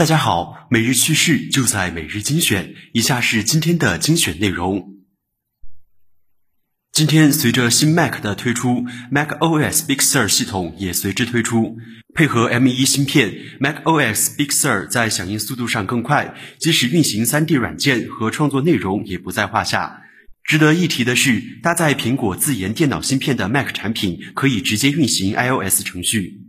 大家好，每日趋势就在每日精选。以下是今天的精选内容。今天随着新 Mac 的推出，Mac OS Big Sur 系统也随之推出，配合 M1 芯片，Mac OS Big Sur 在响应速度上更快，即使运行 3D 软件和创作内容也不在话下。值得一提的是，搭载苹果自研电脑芯片的 Mac 产品可以直接运行 iOS 程序。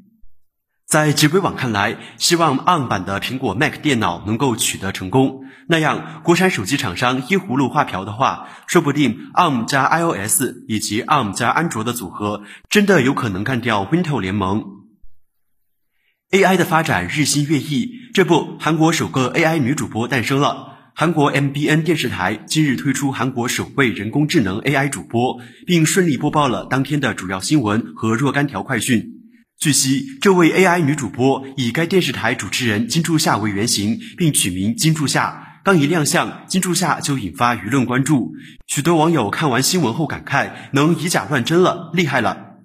在极微网看来，希望 ARM 版的苹果 Mac 电脑能够取得成功。那样，国产手机厂商依葫芦画瓢的话，说不定 ARM 加 iOS 以及 ARM 加安卓的组合，真的有可能干掉 Windows 联盟。AI 的发展日新月异，这不，韩国首个 AI 女主播诞生了。韩国 MBN 电视台今日推出韩国首位人工智能 AI 主播，并顺利播报了当天的主要新闻和若干条快讯。据悉，这位 AI 女主播以该电视台主持人金柱夏为原型，并取名金柱夏。刚一亮相，金柱夏就引发舆论关注。许多网友看完新闻后感慨：“能以假乱真了，厉害了！”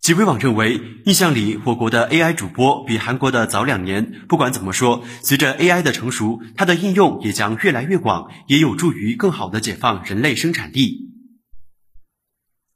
极微网认为，印象里我国的 AI 主播比韩国的早两年。不管怎么说，随着 AI 的成熟，它的应用也将越来越广，也有助于更好的解放人类生产力。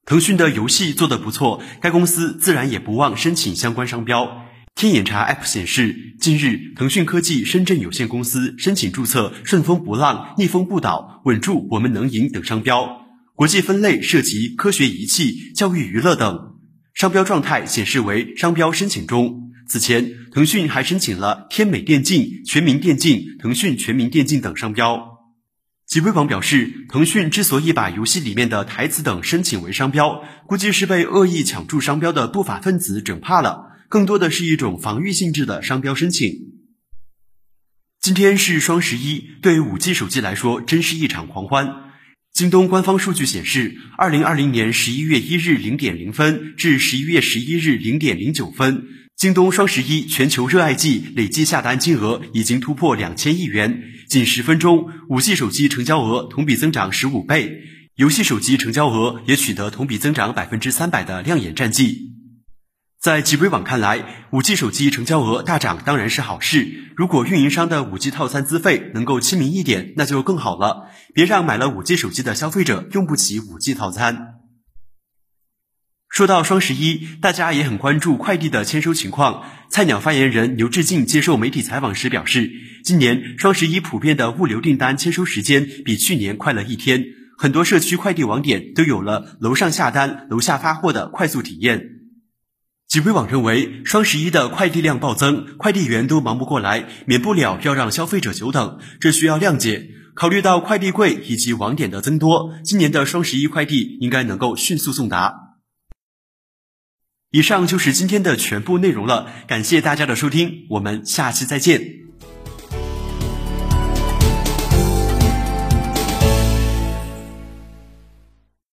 腾讯的游戏做得不错，该公司自然也不忘申请相关商标。天眼查 App 显示，近日腾讯科技深圳有限公司申请注册“顺风不浪、逆风不倒、稳住我们能赢”等商标，国际分类涉及科学仪器、教育娱乐等，商标状态显示为商标申请中。此前，腾讯还申请了“天美电竞”“全民电竞”“腾讯全民电竞”等商标。极微网表示，腾讯之所以把游戏里面的台词等申请为商标，估计是被恶意抢注商标的不法分子整怕了，更多的是一种防御性质的商标申请。今天是双十一，对五 G 手机来说，真是一场狂欢。京东官方数据显示，二零二零年十一月一日零点零分至十一月十一日零点零九分。京东双十一全球热爱季累计下单金额已经突破两千亿元，仅十分钟，五 G 手机成交额同比增长十五倍，游戏手机成交额也取得同比增长百分之三百的亮眼战绩。在极微网看来，五 G 手机成交额大涨当然是好事，如果运营商的五 G 套餐资费能够亲民一点，那就更好了，别让买了五 G 手机的消费者用不起五 G 套餐。说到双十一，大家也很关注快递的签收情况。菜鸟发言人牛志静接受媒体采访时表示，今年双十一普遍的物流订单签收时间比去年快了一天，很多社区快递网点都有了楼上下单、楼下发货的快速体验。极微网认为，双十一的快递量暴增，快递员都忙不过来，免不了要让消费者久等，这需要谅解。考虑到快递柜以及网点的增多，今年的双十一快递应该能够迅速送达。以上就是今天的全部内容了，感谢大家的收听，我们下期再见。